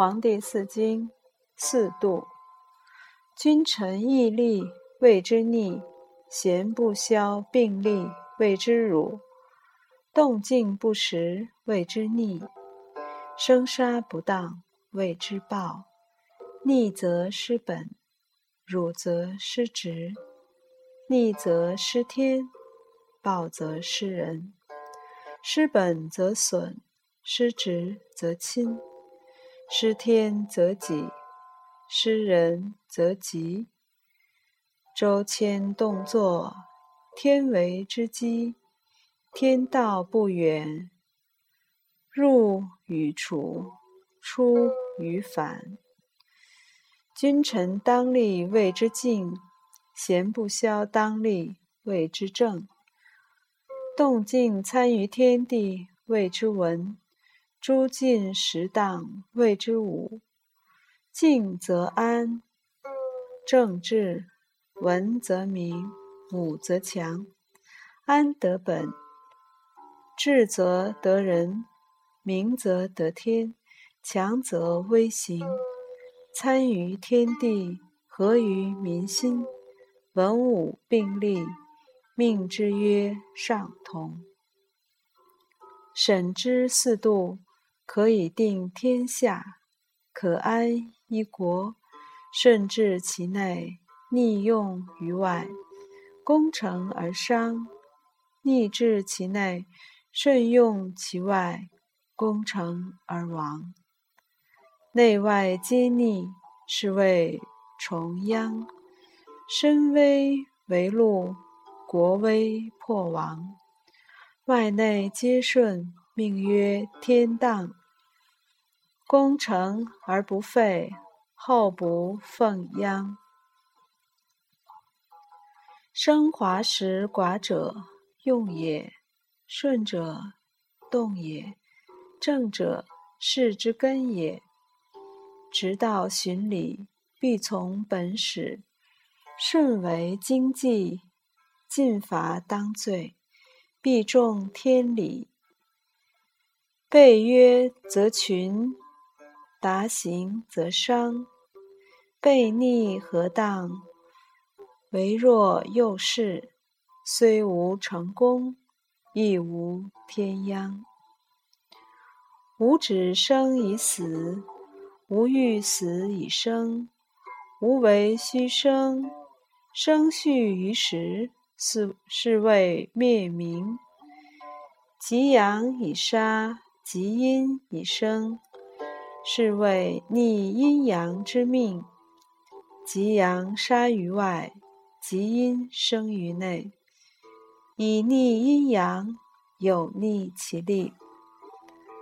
黄帝四经四度，君臣义利，谓之逆；贤不肖，并立，谓之辱；动静不时，谓之逆；生杀不当，谓之暴。逆则失本，辱则失职；逆则失天，暴则失人。失本则损，失职则亲。失天则己，失人则吉。周迁动作，天为之机。天道不远，入与处，出与反。君臣当立，谓之敬；贤不肖，当立，谓之正。动静参于天地，谓之文。诸尽时当，谓之武。静则安，正治；文则明，武则强。安得本，治则得人，明则得天，强则威行。参于天地，合于民心。文武并立，命之曰上同。审之四度。可以定天下，可安一国，顺治其内，逆用于外，攻城而伤；逆治其内，顺用其外，攻城而亡。内外皆逆，是谓重殃。身危为禄，国危破亡；外内皆顺，命曰天荡。功成而不废，后不奉殃。生华时寡者，用也；顺者，动也；正者，事之根也。直道循理，必从本始；顺为经济，进伐当罪，必重天理。背约则群。达行则伤，悖逆何当？唯若幼士，虽无成功，亦无天殃。吾止生以死，吾欲死以生。吾为虚生，生续于时，是是谓灭明。极阳以杀，极阴以生。是谓逆阴阳之命，极阳杀于外，极阴生于内。以逆阴阳，有逆其力。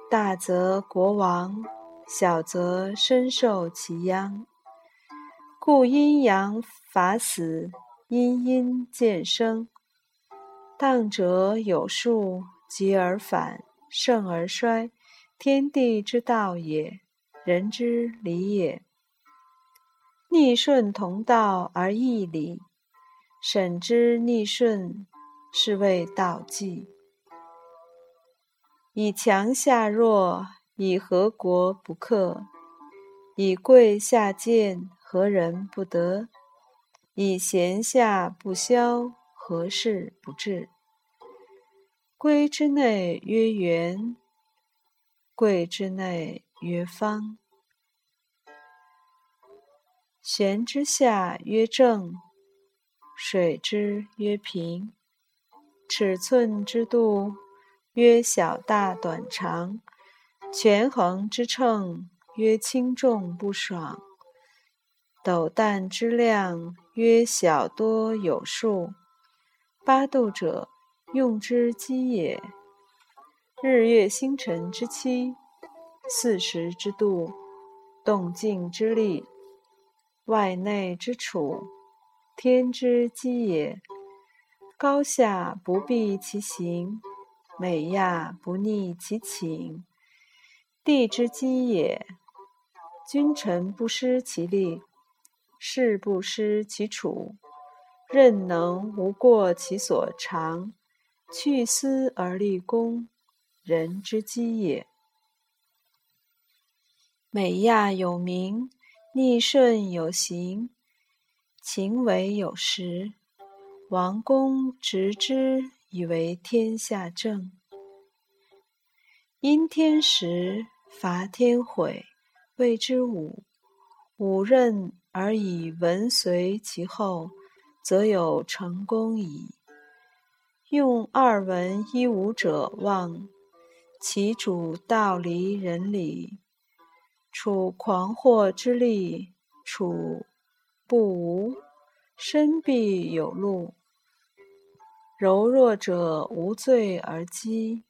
大则国亡，小则身受其殃。故阴阳法死，阴阴渐生。当者有数，极而反，盛而衰，天地之道也。人之理也，逆顺同道而异理，审之逆顺，是谓道纪。以强下弱，以和国不克；以贵下贱，何人不得？以贤下不肖，何事不治？规之内曰圆，贵之内。曰方，玄之下曰正，水之曰平，尺寸之度曰小大短长，权衡之秤曰轻重不爽，斗担之量曰小多有数。八度者，用之基也。日月星辰之期。四时之度，动静之力，外内之处，天之基也。高下不避其行，美亚不逆其请，地之基也。君臣不失其力，事不失其处，任能无过其所长，去私而立公，人之基也。美亚有名，逆顺有行，勤为有时。王公执之以为天下正。因天时，伐天悔，谓之武。武任而以文随其后，则有成功矣。用二文一武者望，其主道离人理，处狂惑之力，处不无，身必有路。柔弱者无罪而击，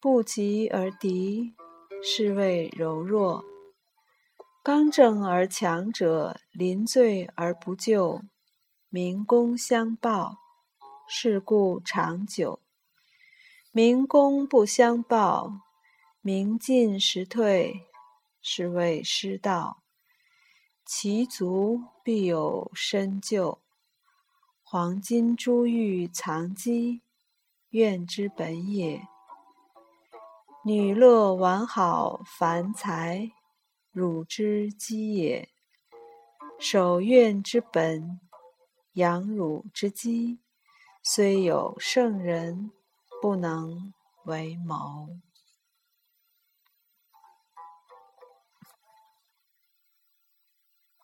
不及而敌，是谓柔弱；刚正而强者，临罪而不救，明公相报。是故长久，民公不相报，民进时退，是谓失道。其足必有深究。黄金珠玉藏积，怨之本也。女乐完好凡才，辱之基也。守怨之本，养辱之基。虽有圣人，不能为谋。